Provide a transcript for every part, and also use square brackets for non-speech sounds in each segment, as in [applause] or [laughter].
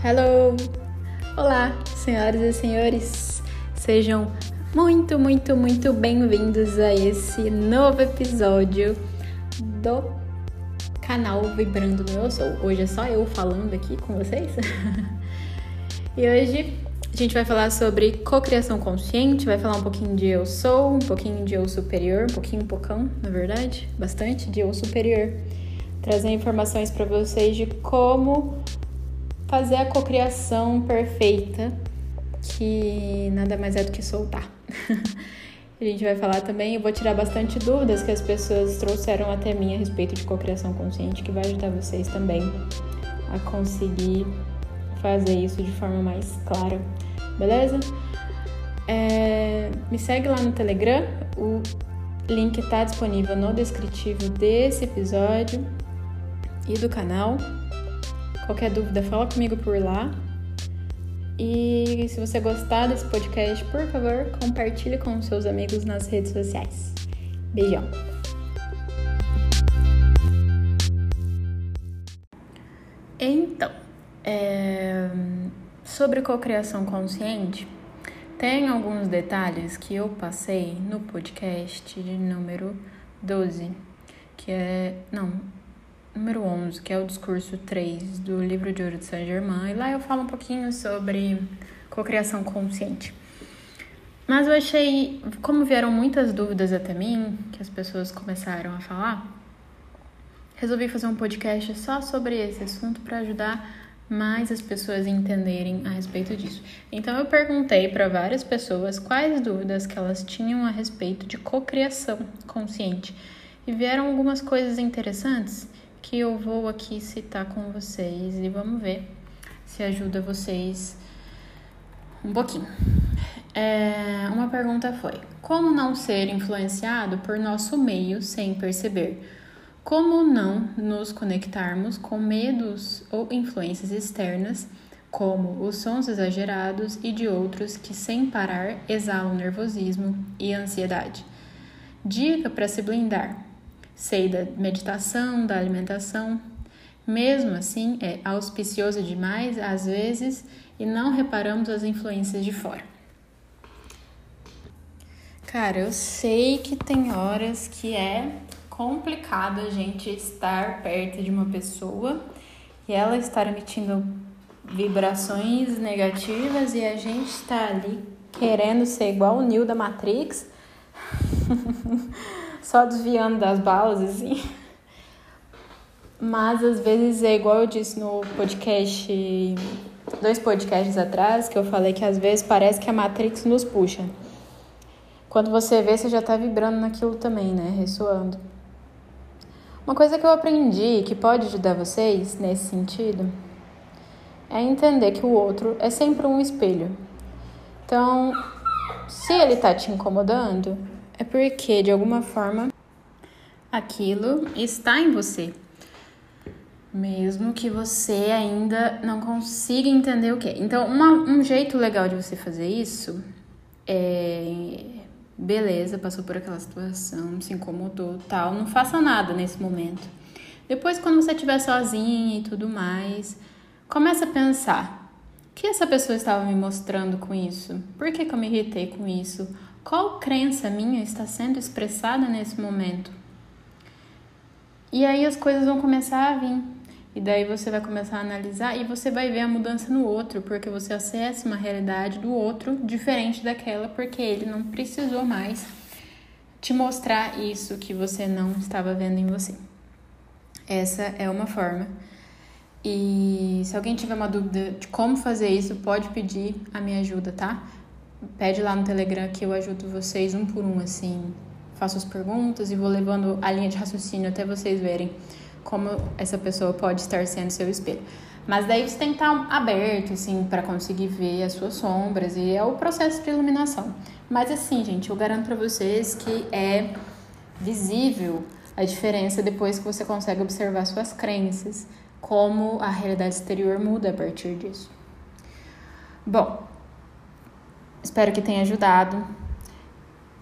Hello! Olá, senhoras e senhores! Sejam muito, muito, muito bem-vindos a esse novo episódio do canal Vibrando no Eu Sou. Hoje é só eu falando aqui com vocês. [laughs] e hoje a gente vai falar sobre cocriação consciente, vai falar um pouquinho de eu sou, um pouquinho de eu superior, um pouquinho, um pocão, na verdade, bastante de eu superior. Trazer informações para vocês de como fazer a cocriação perfeita, que nada mais é do que soltar. [laughs] a gente vai falar também, eu vou tirar bastante dúvidas que as pessoas trouxeram até mim a respeito de cocriação consciente, que vai ajudar vocês também a conseguir fazer isso de forma mais clara, beleza? É, me segue lá no Telegram, o link está disponível no descritivo desse episódio e do canal. Qualquer dúvida, fala comigo por lá. E se você gostar desse podcast, por favor, compartilhe com seus amigos nas redes sociais. Beijão! Então, é... sobre cocriação consciente, tem alguns detalhes que eu passei no podcast de número 12, que é. Não, número 11, que é o discurso 3 do livro de ouro de Saint-Germain, e lá eu falo um pouquinho sobre cocriação consciente. Mas eu achei, como vieram muitas dúvidas até mim, que as pessoas começaram a falar, resolvi fazer um podcast só sobre esse assunto para ajudar mais as pessoas a entenderem a respeito disso. Então eu perguntei para várias pessoas quais dúvidas que elas tinham a respeito de cocriação consciente. E vieram algumas coisas interessantes que eu vou aqui citar com vocês e vamos ver se ajuda vocês um pouquinho. É, uma pergunta foi: como não ser influenciado por nosso meio sem perceber? Como não nos conectarmos com medos ou influências externas, como os sons exagerados e de outros que, sem parar, exalam nervosismo e ansiedade? Dica para se blindar: Sei da meditação, da alimentação. Mesmo assim, é auspicioso demais às vezes e não reparamos as influências de fora. Cara, eu sei que tem horas que é complicado a gente estar perto de uma pessoa e ela estar emitindo vibrações negativas e a gente está ali querendo ser igual o Neo da Matrix. [laughs] só desviando das balas, assim. Mas às vezes é igual eu disse no podcast, dois podcasts atrás, que eu falei que às vezes parece que a Matrix nos puxa. Quando você vê, você já tá vibrando naquilo também, né? Ressoando. Uma coisa que eu aprendi que pode ajudar vocês nesse sentido é entender que o outro é sempre um espelho. Então, se ele tá te incomodando, é porque, de alguma forma, aquilo está em você. Mesmo que você ainda não consiga entender o que é. Então, uma, um jeito legal de você fazer isso é. Beleza, passou por aquela situação, se incomodou tal. Não faça nada nesse momento. Depois, quando você estiver sozinha e tudo mais, começa a pensar: o que essa pessoa estava me mostrando com isso? Por que, que eu me irritei com isso? Qual crença minha está sendo expressada nesse momento? E aí as coisas vão começar a vir. E daí você vai começar a analisar e você vai ver a mudança no outro, porque você acessa uma realidade do outro diferente daquela, porque ele não precisou mais te mostrar isso que você não estava vendo em você. Essa é uma forma. E se alguém tiver uma dúvida de como fazer isso, pode pedir a minha ajuda, tá? Pede lá no Telegram que eu ajudo vocês um por um, assim. Faço as perguntas e vou levando a linha de raciocínio até vocês verem como essa pessoa pode estar sendo seu espelho. Mas daí você tem que estar aberto, assim, para conseguir ver as suas sombras e é o processo de iluminação. Mas assim, gente, eu garanto para vocês que é visível a diferença depois que você consegue observar suas crenças, como a realidade exterior muda a partir disso. Bom, Espero que tenha ajudado.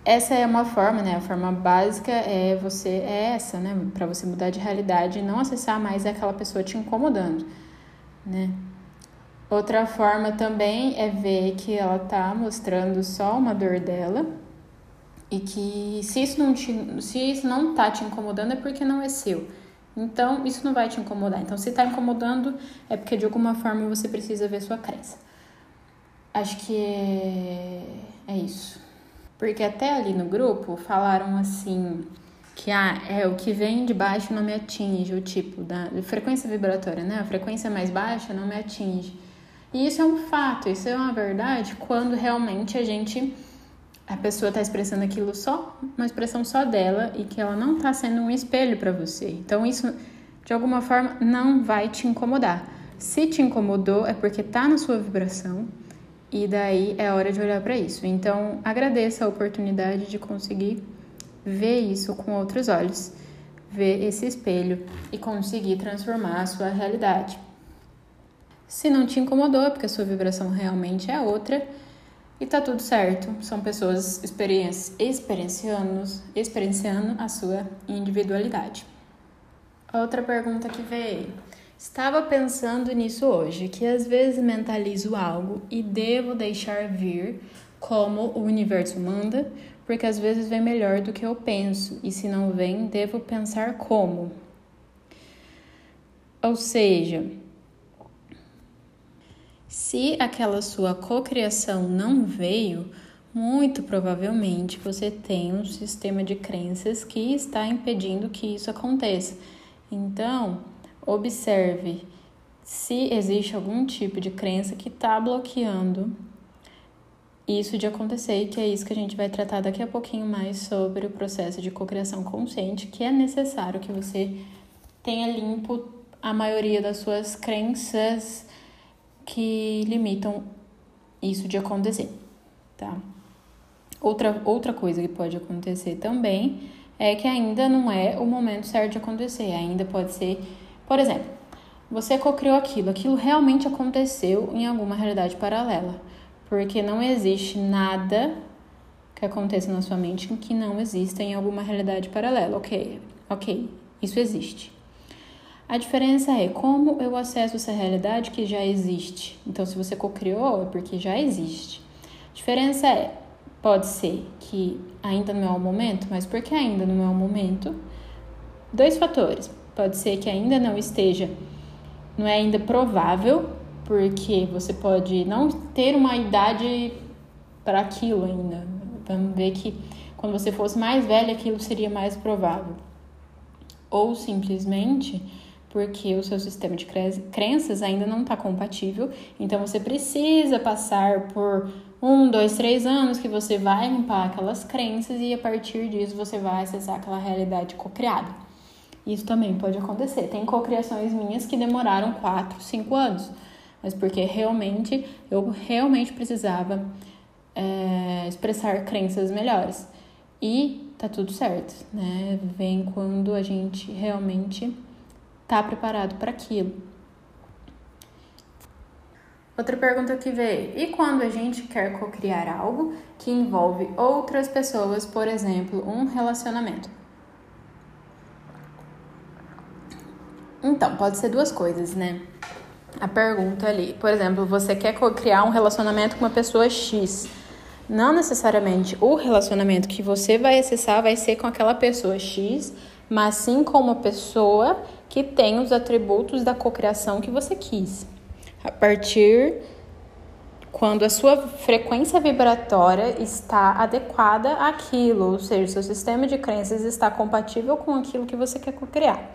Essa é uma forma, né? A forma básica é você é essa, né? Para você mudar de realidade e não acessar mais aquela pessoa te incomodando, né? Outra forma também é ver que ela tá mostrando só uma dor dela e que se isso não te, se isso não tá te incomodando é porque não é seu. Então, isso não vai te incomodar. Então, se tá incomodando, é porque de alguma forma você precisa ver sua crença. Acho que é, é isso. Porque até ali no grupo falaram assim que ah, é o que vem de baixo não me atinge, o tipo da frequência vibratória, né? A frequência mais baixa não me atinge. E isso é um fato, isso é uma verdade quando realmente a gente a pessoa está expressando aquilo só, uma expressão só dela e que ela não está sendo um espelho para você. Então isso de alguma forma não vai te incomodar. Se te incomodou é porque está na sua vibração e daí é hora de olhar para isso. Então agradeça a oportunidade de conseguir ver isso com outros olhos, ver esse espelho e conseguir transformar a sua realidade. Se não te incomodou, é porque a sua vibração realmente é outra e tá tudo certo. São pessoas experienciando, experienciando a sua individualidade. Outra pergunta que veio. Estava pensando nisso hoje, que às vezes mentalizo algo e devo deixar vir como o universo manda, porque às vezes vem melhor do que eu penso, e se não vem, devo pensar como. Ou seja, se aquela sua cocriação não veio, muito provavelmente você tem um sistema de crenças que está impedindo que isso aconteça. Então, observe se existe algum tipo de crença que está bloqueando isso de acontecer, e que é isso que a gente vai tratar daqui a pouquinho mais sobre o processo de cocriação consciente, que é necessário que você tenha limpo a maioria das suas crenças que limitam isso de acontecer, tá? Outra, outra coisa que pode acontecer também é que ainda não é o momento certo de acontecer. Ainda pode ser, por exemplo, você cocriou aquilo, aquilo realmente aconteceu em alguma realidade paralela, porque não existe nada que aconteça na sua mente que não exista em alguma realidade paralela. Ok, ok, isso existe. A diferença é como eu acesso essa realidade que já existe. Então, se você cocriou, é porque já existe. A diferença é, pode ser que ainda não é o momento, mas porque ainda não é o momento? Dois fatores. Pode ser que ainda não esteja, não é ainda provável, porque você pode não ter uma idade para aquilo ainda. Vamos ver que quando você fosse mais velha, aquilo seria mais provável. Ou simplesmente porque o seu sistema de crenças ainda não está compatível. Então você precisa passar por um, dois, três anos que você vai limpar aquelas crenças e a partir disso você vai acessar aquela realidade cocriada. Isso também pode acontecer. Tem cocriações minhas que demoraram quatro, cinco anos, mas porque realmente eu realmente precisava é, expressar crenças melhores. E tá tudo certo, né? Vem quando a gente realmente está preparado para aquilo. Outra pergunta que veio: e quando a gente quer cocriar algo que envolve outras pessoas, por exemplo, um relacionamento? Então, pode ser duas coisas, né? A pergunta ali, por exemplo, você quer criar um relacionamento com uma pessoa X. Não necessariamente o relacionamento que você vai acessar vai ser com aquela pessoa X, mas sim com uma pessoa que tem os atributos da cocriação que você quis. A partir quando a sua frequência vibratória está adequada àquilo, ou seja, seu sistema de crenças está compatível com aquilo que você quer cocriar.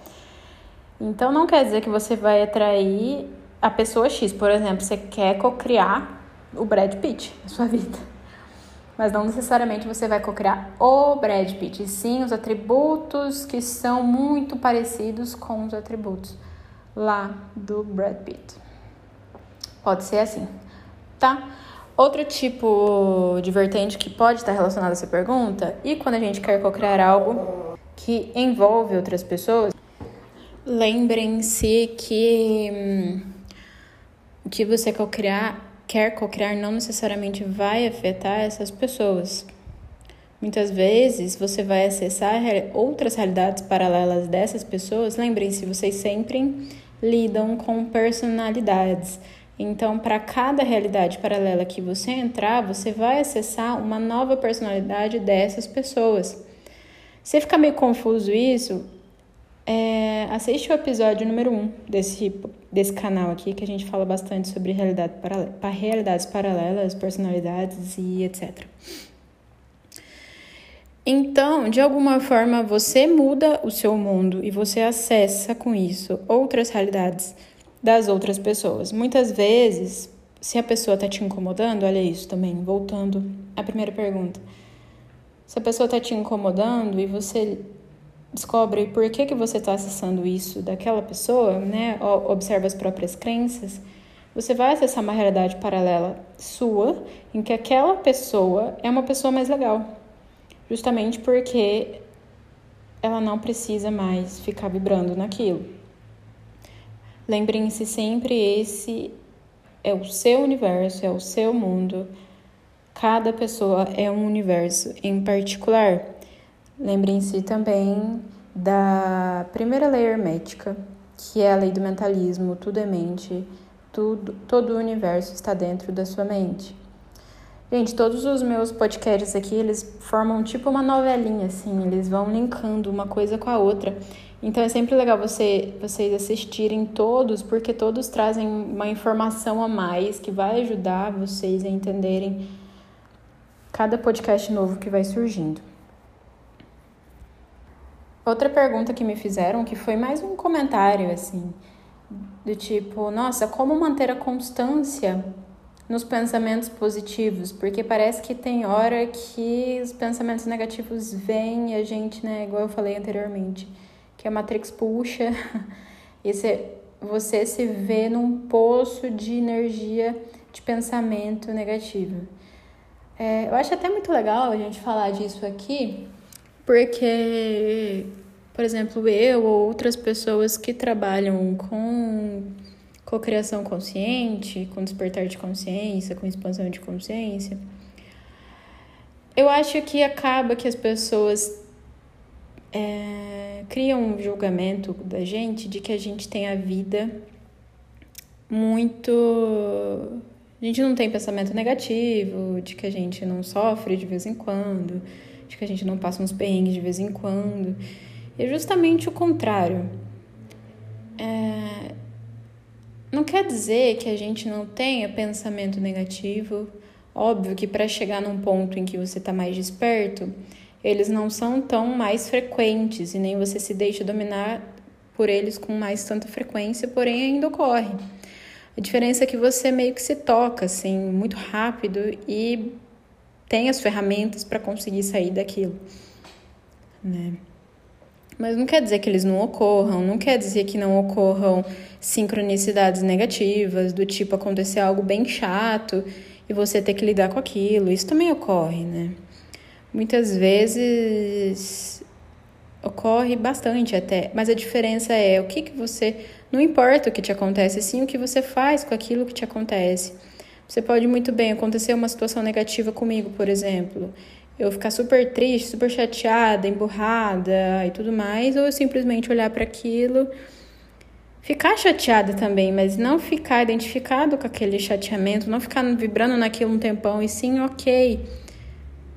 Então não quer dizer que você vai atrair a pessoa X, por exemplo, você quer cocriar o Brad Pitt na sua vida mas não necessariamente você vai cocriar o Brad Pitt, e sim os atributos que são muito parecidos com os atributos lá do Brad Pitt. Pode ser assim, tá? Outro tipo de vertente que pode estar relacionado a essa pergunta, e quando a gente quer cocriar algo que envolve outras pessoas, lembrem-se que hum, o que você quer criar quer cocriar não necessariamente vai afetar essas pessoas. Muitas vezes você vai acessar outras realidades paralelas dessas pessoas. Lembrem-se, vocês sempre lidam com personalidades. Então, para cada realidade paralela que você entrar, você vai acessar uma nova personalidade dessas pessoas. Se ficar meio confuso isso, é, assiste o episódio número 1 um desse, desse canal aqui, que a gente fala bastante sobre realidade paralela, realidades paralelas, personalidades e etc. Então, de alguma forma, você muda o seu mundo e você acessa com isso outras realidades das outras pessoas. Muitas vezes, se a pessoa está te incomodando, olha isso também, voltando à primeira pergunta. Se a pessoa está te incomodando e você descobre por que, que você está acessando isso daquela pessoa, né? Observa as próprias crenças, você vai acessar uma realidade paralela sua, em que aquela pessoa é uma pessoa mais legal justamente porque ela não precisa mais ficar vibrando naquilo. Lembrem-se sempre: esse é o seu universo, é o seu mundo. Cada pessoa é um universo em particular. Lembrem-se também da primeira lei hermética, que é a lei do mentalismo: tudo é mente, tudo, todo o universo está dentro da sua mente. Gente, todos os meus podcasts aqui, eles formam tipo uma novelinha, assim, eles vão linkando uma coisa com a outra. Então é sempre legal você, vocês assistirem todos, porque todos trazem uma informação a mais que vai ajudar vocês a entenderem cada podcast novo que vai surgindo. Outra pergunta que me fizeram, que foi mais um comentário, assim, do tipo, nossa, como manter a constância nos pensamentos positivos, porque parece que tem hora que os pensamentos negativos vêm e a gente, né, igual eu falei anteriormente, que a Matrix puxa [laughs] e você, você se vê num poço de energia de pensamento negativo. É, eu acho até muito legal a gente falar disso aqui, porque, por exemplo, eu ou outras pessoas que trabalham com cocriação consciente, com despertar de consciência, com expansão de consciência, eu acho que acaba que as pessoas é, criam um julgamento da gente de que a gente tem a vida muito. A gente não tem pensamento negativo, de que a gente não sofre de vez em quando, de que a gente não passa uns perrengues de vez em quando. É justamente o contrário. É, não quer dizer que a gente não tenha pensamento negativo. Óbvio que para chegar num ponto em que você está mais desperto, eles não são tão mais frequentes e nem você se deixa dominar por eles com mais tanta frequência, porém ainda ocorre. A diferença é que você meio que se toca assim muito rápido e tem as ferramentas para conseguir sair daquilo, né? Mas não quer dizer que eles não ocorram, não quer dizer que não ocorram sincronicidades negativas, do tipo acontecer algo bem chato e você ter que lidar com aquilo. Isso também ocorre, né? Muitas vezes ocorre bastante até, mas a diferença é o que, que você. Não importa o que te acontece, sim o que você faz com aquilo que te acontece. Você pode muito bem acontecer uma situação negativa comigo, por exemplo eu ficar super triste, super chateada, emburrada e tudo mais, ou eu simplesmente olhar para aquilo, ficar chateada também, mas não ficar identificado com aquele chateamento, não ficar vibrando naquilo um tempão, e sim, ok,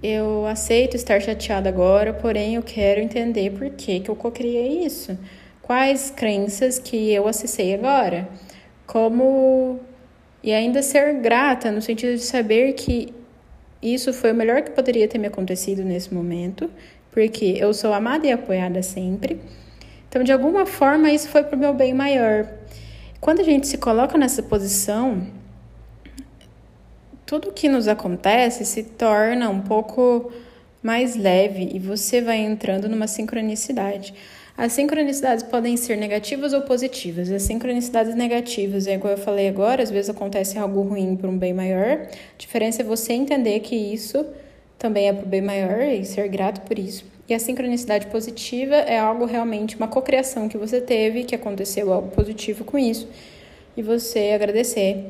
eu aceito estar chateada agora, porém eu quero entender por que, que eu cocriei isso. Quais crenças que eu acessei agora? Como. E ainda ser grata, no sentido de saber que isso foi o melhor que poderia ter me acontecido nesse momento, porque eu sou amada e apoiada sempre. Então, de alguma forma, isso foi para o meu bem maior. Quando a gente se coloca nessa posição, tudo que nos acontece se torna um pouco mais leve e você vai entrando numa sincronicidade. As sincronicidades podem ser negativas ou positivas. As sincronicidades negativas, é igual eu falei agora, às vezes acontece algo ruim para um bem maior. A diferença é você entender que isso também é para o bem maior e ser grato por isso. E a sincronicidade positiva é algo realmente, uma cocriação que você teve, que aconteceu algo positivo com isso, e você agradecer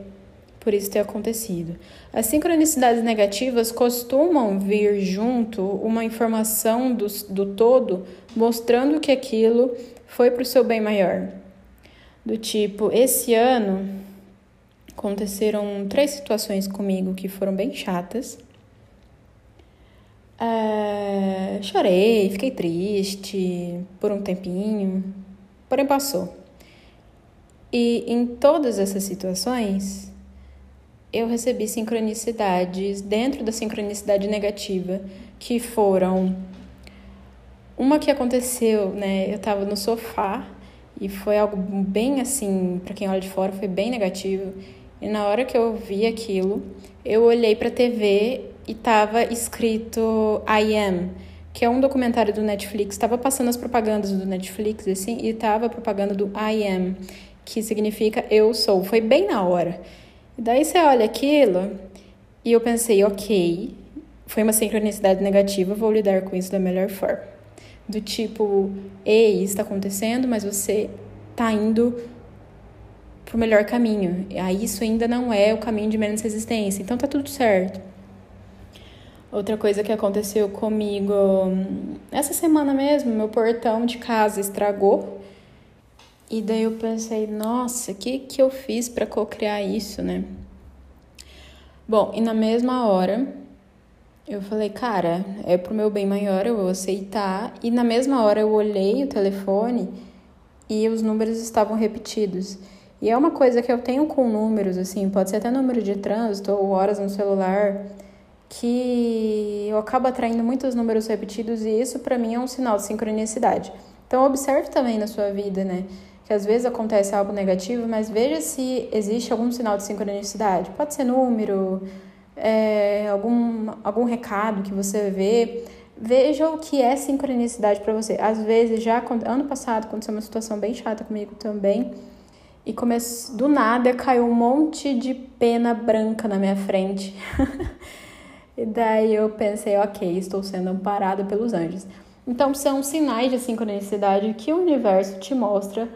por isso ter acontecido. As sincronicidades negativas costumam vir junto uma informação do, do todo mostrando que aquilo foi para o seu bem maior. Do tipo, esse ano aconteceram três situações comigo que foram bem chatas. É, chorei, fiquei triste por um tempinho, porém passou. E em todas essas situações, eu recebi sincronicidades dentro da sincronicidade negativa, que foram uma que aconteceu, né? Eu tava no sofá e foi algo bem assim, para quem olha de fora, foi bem negativo. E na hora que eu vi aquilo, eu olhei para a TV e tava escrito I Am, que é um documentário do Netflix. Tava passando as propagandas do Netflix assim e tava a propaganda do I Am, que significa eu sou. Foi bem na hora. E daí você olha aquilo e eu pensei, OK, foi uma sincronicidade negativa, vou lidar com isso da melhor forma. Do tipo, ei, está acontecendo, mas você tá indo pro melhor caminho. Aí isso ainda não é o caminho de menos resistência. Então tá tudo certo. Outra coisa que aconteceu comigo essa semana mesmo, meu portão de casa estragou. E daí eu pensei, nossa, o que, que eu fiz para co-criar isso, né? Bom, e na mesma hora eu falei, cara, é pro meu bem maior, eu vou aceitar. E na mesma hora eu olhei o telefone e os números estavam repetidos. E é uma coisa que eu tenho com números, assim, pode ser até número de trânsito ou horas no celular que eu acabo atraindo muitos números repetidos e isso para mim é um sinal de sincronicidade. Então observe também na sua vida, né? Que às vezes acontece algo negativo, mas veja se existe algum sinal de sincronicidade. Pode ser número, é, algum, algum recado que você vê. Veja o que é sincronicidade para você. Às vezes, já ano passado aconteceu uma situação bem chata comigo também. E come... do nada caiu um monte de pena branca na minha frente. [laughs] E daí eu pensei, ok, estou sendo amparado pelos anjos. Então são sinais de sincronicidade que o universo te mostra,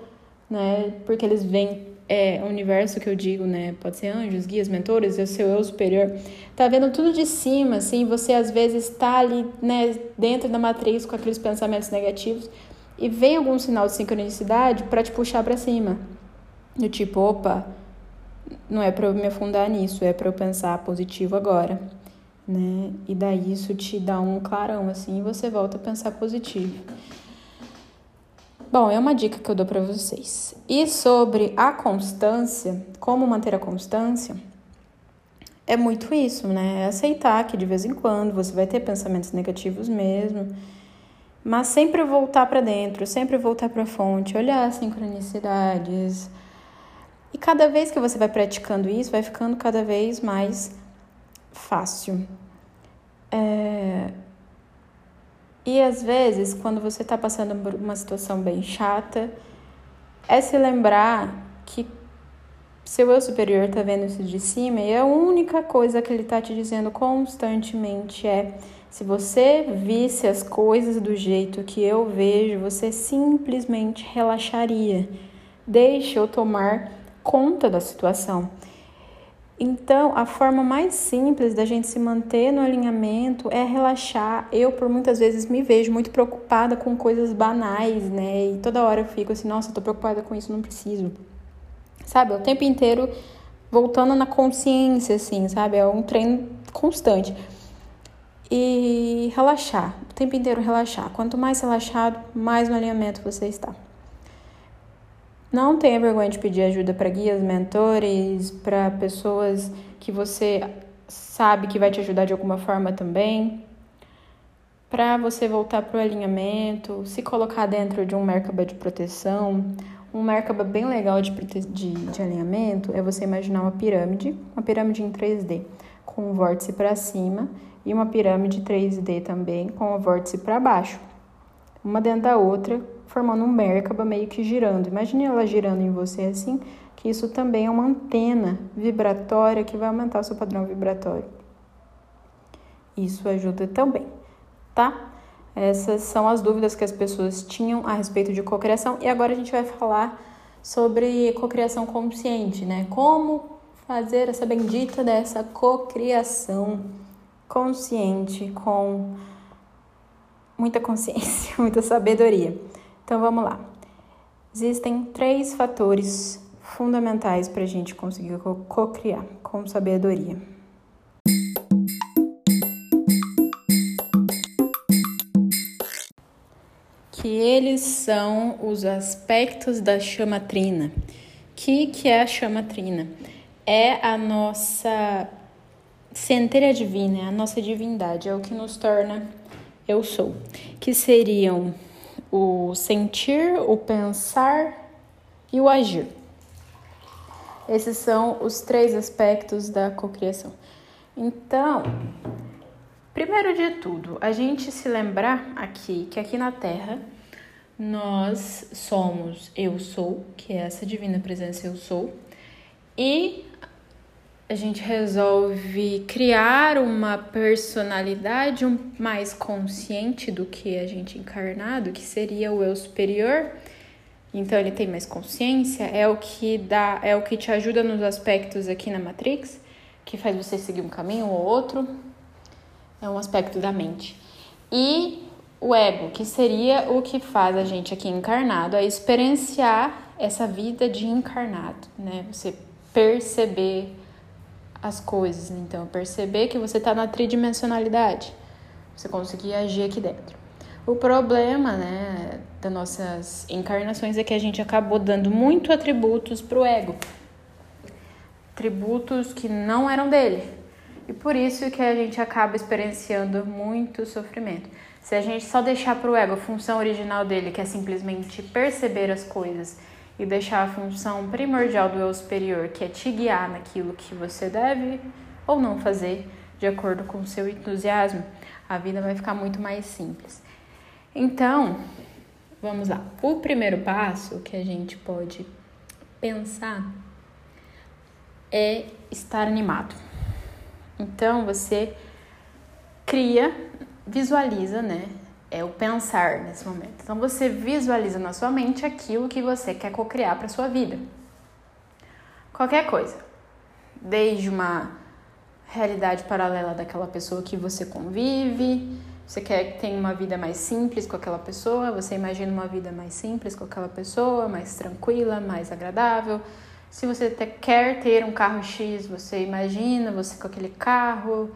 né? Porque eles vêm, é, universo que eu digo, né? Pode ser anjos, guias, mentores, é o seu eu superior. Tá vendo tudo de cima, assim, você às vezes está ali, né, dentro da matriz com aqueles pensamentos negativos e vem algum sinal de sincronicidade para te puxar para cima. Do tipo, opa, não é para eu me afundar nisso, é para eu pensar positivo agora né? E daí isso te dá um clarão assim e você volta a pensar positivo. Bom, é uma dica que eu dou para vocês. E sobre a constância, como manter a constância, é muito isso, né? É aceitar que de vez em quando você vai ter pensamentos negativos mesmo, mas sempre voltar para dentro, sempre voltar para a fonte, olhar as sincronicidades. E cada vez que você vai praticando isso, vai ficando cada vez mais fácil. É... E às vezes, quando você está passando por uma situação bem chata, é se lembrar que seu eu superior está vendo isso de cima e a única coisa que ele está te dizendo constantemente é: se você visse as coisas do jeito que eu vejo, você simplesmente relaxaria. Deixe eu tomar conta da situação. Então, a forma mais simples da gente se manter no alinhamento é relaxar. Eu, por muitas vezes, me vejo muito preocupada com coisas banais, né? E toda hora eu fico assim, nossa, tô preocupada com isso, não preciso. Sabe? O tempo inteiro voltando na consciência, assim, sabe? É um treino constante. E relaxar, o tempo inteiro relaxar. Quanto mais relaxado, mais no alinhamento você está. Não tenha vergonha de pedir ajuda para guias, mentores, para pessoas que você sabe que vai te ajudar de alguma forma também. Para você voltar para o alinhamento, se colocar dentro de um Merkaba de proteção. Um Merkaba bem legal de, de, de alinhamento é você imaginar uma pirâmide, uma pirâmide em 3D, com um vórtice para cima e uma pirâmide 3D também com o vórtice para baixo. Uma dentro da outra, formando um Merkaba meio que girando. Imagine ela girando em você assim, que isso também é uma antena vibratória que vai aumentar o seu padrão vibratório. Isso ajuda também, tá? Essas são as dúvidas que as pessoas tinham a respeito de cocriação e agora a gente vai falar sobre cocriação consciente, né? Como fazer essa bendita dessa cocriação consciente com muita consciência, [laughs] muita sabedoria. Então vamos lá. Existem três fatores fundamentais para a gente conseguir co-criar com sabedoria. Que eles são os aspectos da chama trina. Que que é a chama trina? É a nossa centelha divina, é a nossa divindade, é o que nos torna eu sou, que seriam o sentir, o pensar e o agir. Esses são os três aspectos da cocriação. Então, primeiro de tudo, a gente se lembrar aqui que aqui na Terra nós somos eu sou, que é essa divina presença eu sou, e a gente resolve criar uma personalidade mais consciente do que a gente encarnado, que seria o eu superior. Então ele tem mais consciência, é o que dá, é o que te ajuda nos aspectos aqui na Matrix, que faz você seguir um caminho ou outro. É um aspecto da mente. E o ego, que seria o que faz a gente aqui encarnado a experienciar essa vida de encarnado, né? Você perceber as coisas. Né? Então, perceber que você está na tridimensionalidade, você conseguir agir aqui dentro. O problema, né, das nossas encarnações é que a gente acabou dando muito atributos para o ego, atributos que não eram dele. E por isso que a gente acaba experienciando muito sofrimento. Se a gente só deixar para o ego a função original dele, que é simplesmente perceber as coisas e deixar a função primordial do eu superior, que é te guiar naquilo que você deve ou não fazer de acordo com o seu entusiasmo, a vida vai ficar muito mais simples. Então, vamos lá. O primeiro passo que a gente pode pensar é estar animado. Então, você cria, visualiza, né? É o pensar nesse momento. Então você visualiza na sua mente aquilo que você quer cocriar para sua vida. Qualquer coisa, desde uma realidade paralela daquela pessoa que você convive, você quer que tenha uma vida mais simples com aquela pessoa, você imagina uma vida mais simples com aquela pessoa, mais tranquila, mais agradável. Se você quer ter um carro X, você imagina você com aquele carro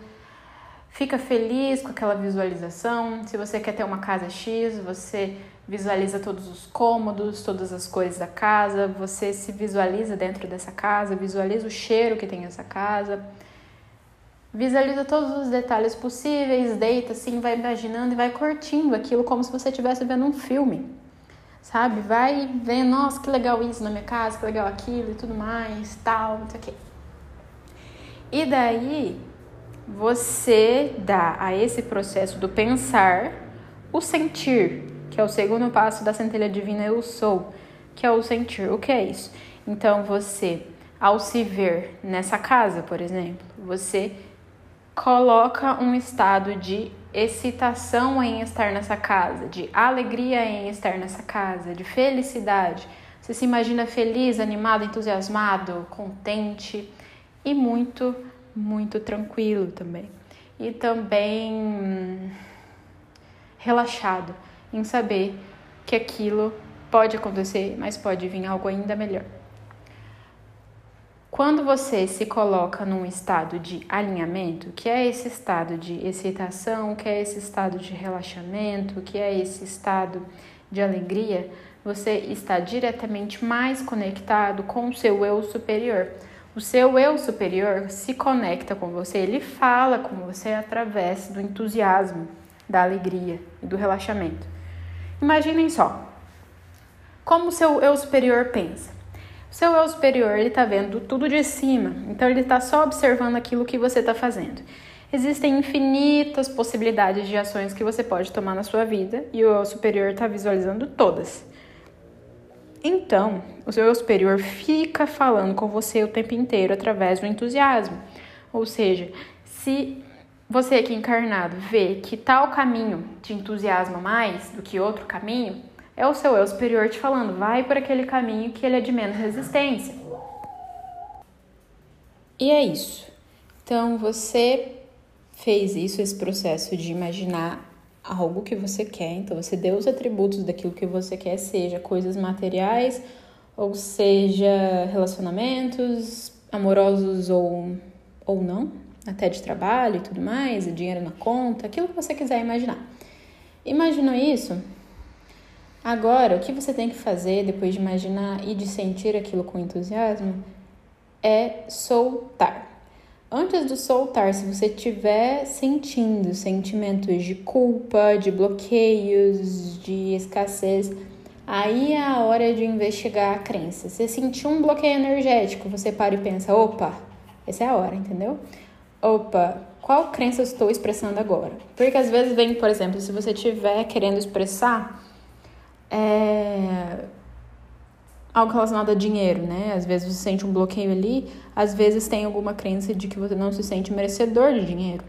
Fica feliz com aquela visualização. Se você quer ter uma casa X, você visualiza todos os cômodos, todas as cores da casa, você se visualiza dentro dessa casa, visualiza o cheiro que tem essa casa. Visualiza todos os detalhes possíveis, deita assim, vai imaginando e vai curtindo aquilo como se você estivesse vendo um filme. Sabe? Vai vendo, nossa, que legal isso na minha casa, que legal aquilo e tudo mais, tal, não sei o quê. E daí, você dá a esse processo do pensar o sentir, que é o segundo passo da centelha divina eu sou, que é o sentir. O que é isso? Então você, ao se ver nessa casa, por exemplo, você coloca um estado de excitação em estar nessa casa, de alegria em estar nessa casa, de felicidade. Você se imagina feliz, animado, entusiasmado, contente e muito muito tranquilo também. E também relaxado em saber que aquilo pode acontecer, mas pode vir algo ainda melhor. Quando você se coloca num estado de alinhamento, que é esse estado de excitação, que é esse estado de relaxamento, que é esse estado de alegria, você está diretamente mais conectado com o seu eu superior. O seu eu superior se conecta com você, ele fala com você através do entusiasmo, da alegria e do relaxamento. Imaginem só, como o seu eu superior pensa. O seu eu superior ele está vendo tudo de cima, então ele está só observando aquilo que você está fazendo. Existem infinitas possibilidades de ações que você pode tomar na sua vida e o eu superior está visualizando todas. Então, o seu eu superior fica falando com você o tempo inteiro através do entusiasmo. Ou seja, se você aqui encarnado vê que tal caminho te entusiasma mais do que outro caminho, é o seu eu superior te falando, vai por aquele caminho que ele é de menos resistência. E é isso. Então você fez isso, esse processo de imaginar algo que você quer. Então você deu os atributos daquilo que você quer, seja coisas materiais ou seja, relacionamentos amorosos ou, ou não, até de trabalho e tudo mais, dinheiro na conta, aquilo que você quiser imaginar. Imaginou isso? Agora, o que você tem que fazer depois de imaginar e de sentir aquilo com entusiasmo é soltar. Antes do soltar, se você estiver sentindo sentimentos de culpa, de bloqueios, de escassez, aí é a hora de investigar a crença. Você sentiu um bloqueio energético, você para e pensa: opa, essa é a hora, entendeu? Opa, qual crença estou expressando agora? Porque às vezes vem, por exemplo, se você estiver querendo expressar é, algo relacionado a dinheiro, né? Às vezes você sente um bloqueio ali, às vezes tem alguma crença de que você não se sente merecedor de dinheiro.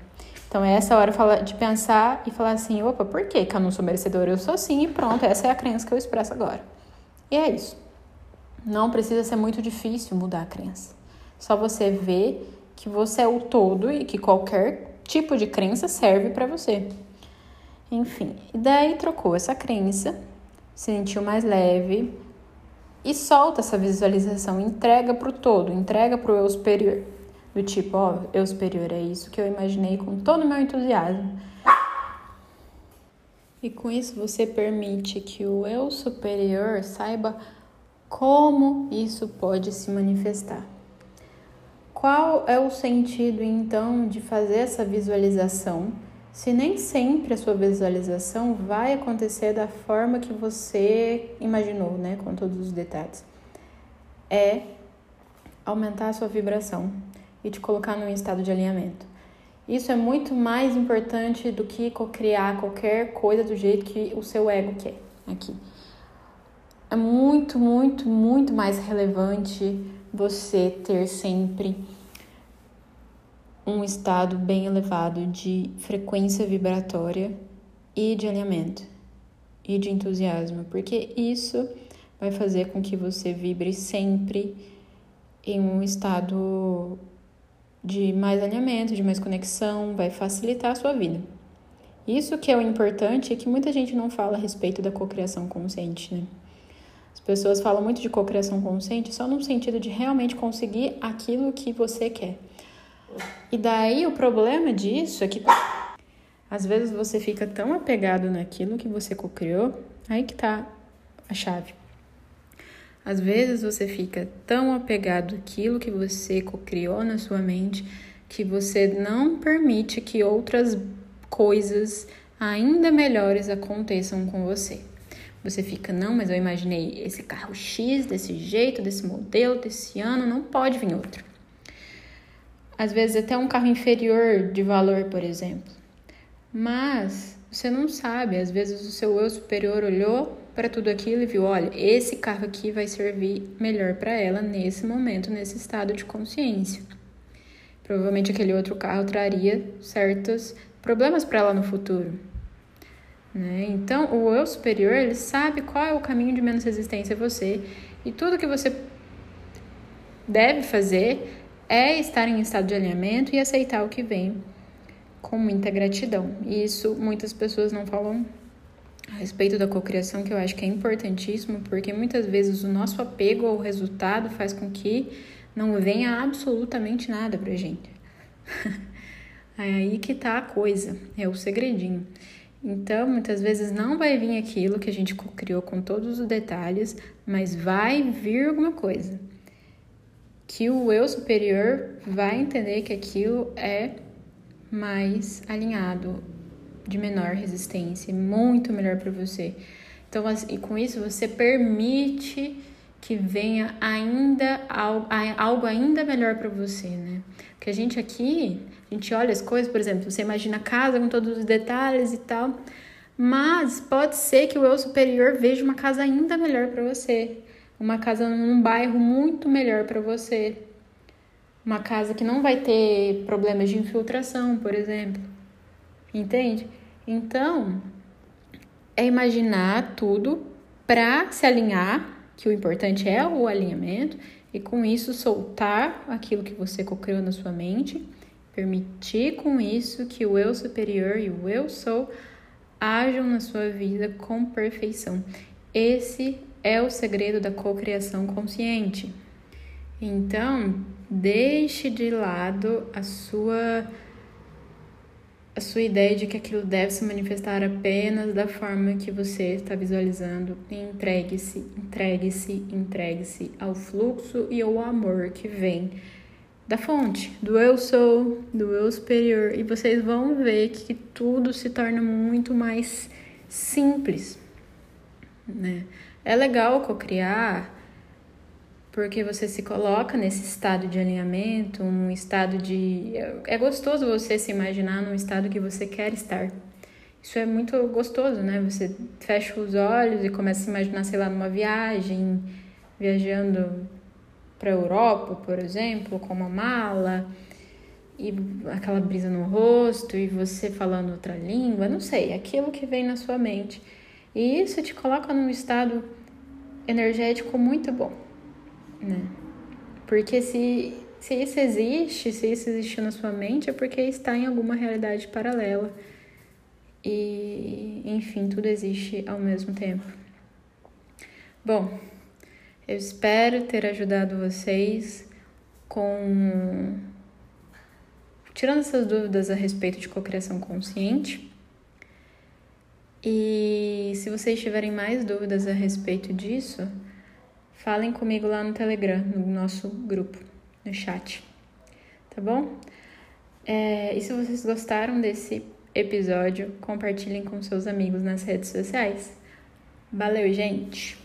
Então é essa hora de pensar e falar assim, opa, por que, que eu não sou merecedor? Eu sou sim e pronto, essa é a crença que eu expresso agora. E é isso. Não precisa ser muito difícil mudar a crença. Só você ver que você é o todo e que qualquer tipo de crença serve para você. Enfim, e daí trocou essa crença, se sentiu mais leve, e solta essa visualização, entrega para o todo, entrega para o eu superior. Do tipo, ó, eu superior é isso que eu imaginei com todo o meu entusiasmo. E com isso você permite que o eu superior saiba como isso pode se manifestar. Qual é o sentido então de fazer essa visualização? Se nem sempre a sua visualização vai acontecer da forma que você imaginou, né, com todos os detalhes. É aumentar a sua vibração e te colocar num estado de alinhamento. Isso é muito mais importante do que criar qualquer coisa do jeito que o seu ego quer aqui. É muito, muito, muito mais relevante você ter sempre um estado bem elevado de frequência vibratória e de alinhamento e de entusiasmo, porque isso vai fazer com que você vibre sempre em um estado de mais alinhamento, de mais conexão, vai facilitar a sua vida. Isso que é o importante é que muita gente não fala a respeito da cocriação consciente, né? As pessoas falam muito de cocriação consciente só no sentido de realmente conseguir aquilo que você quer. E daí o problema disso é que às vezes você fica tão apegado naquilo que você cocriou, aí que tá a chave. Às vezes você fica tão apegado àquilo que você cocriou na sua mente que você não permite que outras coisas ainda melhores aconteçam com você. Você fica, não, mas eu imaginei esse carro X desse jeito, desse modelo, desse ano, não pode vir outro às vezes até um carro inferior de valor, por exemplo. Mas você não sabe, às vezes o seu eu superior olhou para tudo aquilo e viu, olha, esse carro aqui vai servir melhor para ela nesse momento, nesse estado de consciência. Provavelmente aquele outro carro traria certos problemas para ela no futuro. Né? Então, o eu superior, ele sabe qual é o caminho de menos resistência a você e tudo que você deve fazer é estar em estado de alinhamento e aceitar o que vem com muita gratidão. E isso muitas pessoas não falam a respeito da cocriação, que eu acho que é importantíssimo, porque muitas vezes o nosso apego ao resultado faz com que não venha absolutamente nada pra gente. [laughs] é aí que tá a coisa, é o segredinho. Então, muitas vezes não vai vir aquilo que a gente criou com todos os detalhes, mas vai vir alguma coisa que o eu superior vai entender que aquilo é mais alinhado, de menor resistência, muito melhor para você. Então, e com isso você permite que venha ainda algo ainda melhor para você, né? Porque a gente aqui, a gente olha as coisas, por exemplo, você imagina a casa com todos os detalhes e tal, mas pode ser que o eu superior veja uma casa ainda melhor para você uma casa num bairro muito melhor para você. Uma casa que não vai ter problemas de infiltração, por exemplo. Entende? Então, é imaginar tudo para se alinhar, que o importante é o alinhamento, e com isso soltar aquilo que você cocriou na sua mente, permitir com isso que o eu superior e o eu sou ajam na sua vida com perfeição. Esse é o segredo da cocriação consciente. Então, deixe de lado a sua a sua ideia de que aquilo deve se manifestar apenas da forma que você está visualizando. Entregue-se, entregue-se, entregue-se ao fluxo e ao amor que vem da fonte, do eu sou, do eu superior, e vocês vão ver que tudo se torna muito mais simples, né? É legal cocriar porque você se coloca nesse estado de alinhamento, um estado de. É gostoso você se imaginar num estado que você quer estar. Isso é muito gostoso, né? Você fecha os olhos e começa a se imaginar, sei lá, numa viagem, viajando para a Europa, por exemplo, com uma mala, e aquela brisa no rosto, e você falando outra língua, não sei, aquilo que vem na sua mente. E isso te coloca num estado energético muito bom né? Porque se, se isso existe, se isso existiu na sua mente, é porque está em alguma realidade paralela. E, enfim, tudo existe ao mesmo tempo. Bom, eu espero ter ajudado vocês com. tirando essas dúvidas a respeito de cocriação consciente. E se vocês tiverem mais dúvidas a respeito disso, falem comigo lá no Telegram, no nosso grupo, no chat. Tá bom? É, e se vocês gostaram desse episódio, compartilhem com seus amigos nas redes sociais. Valeu, gente!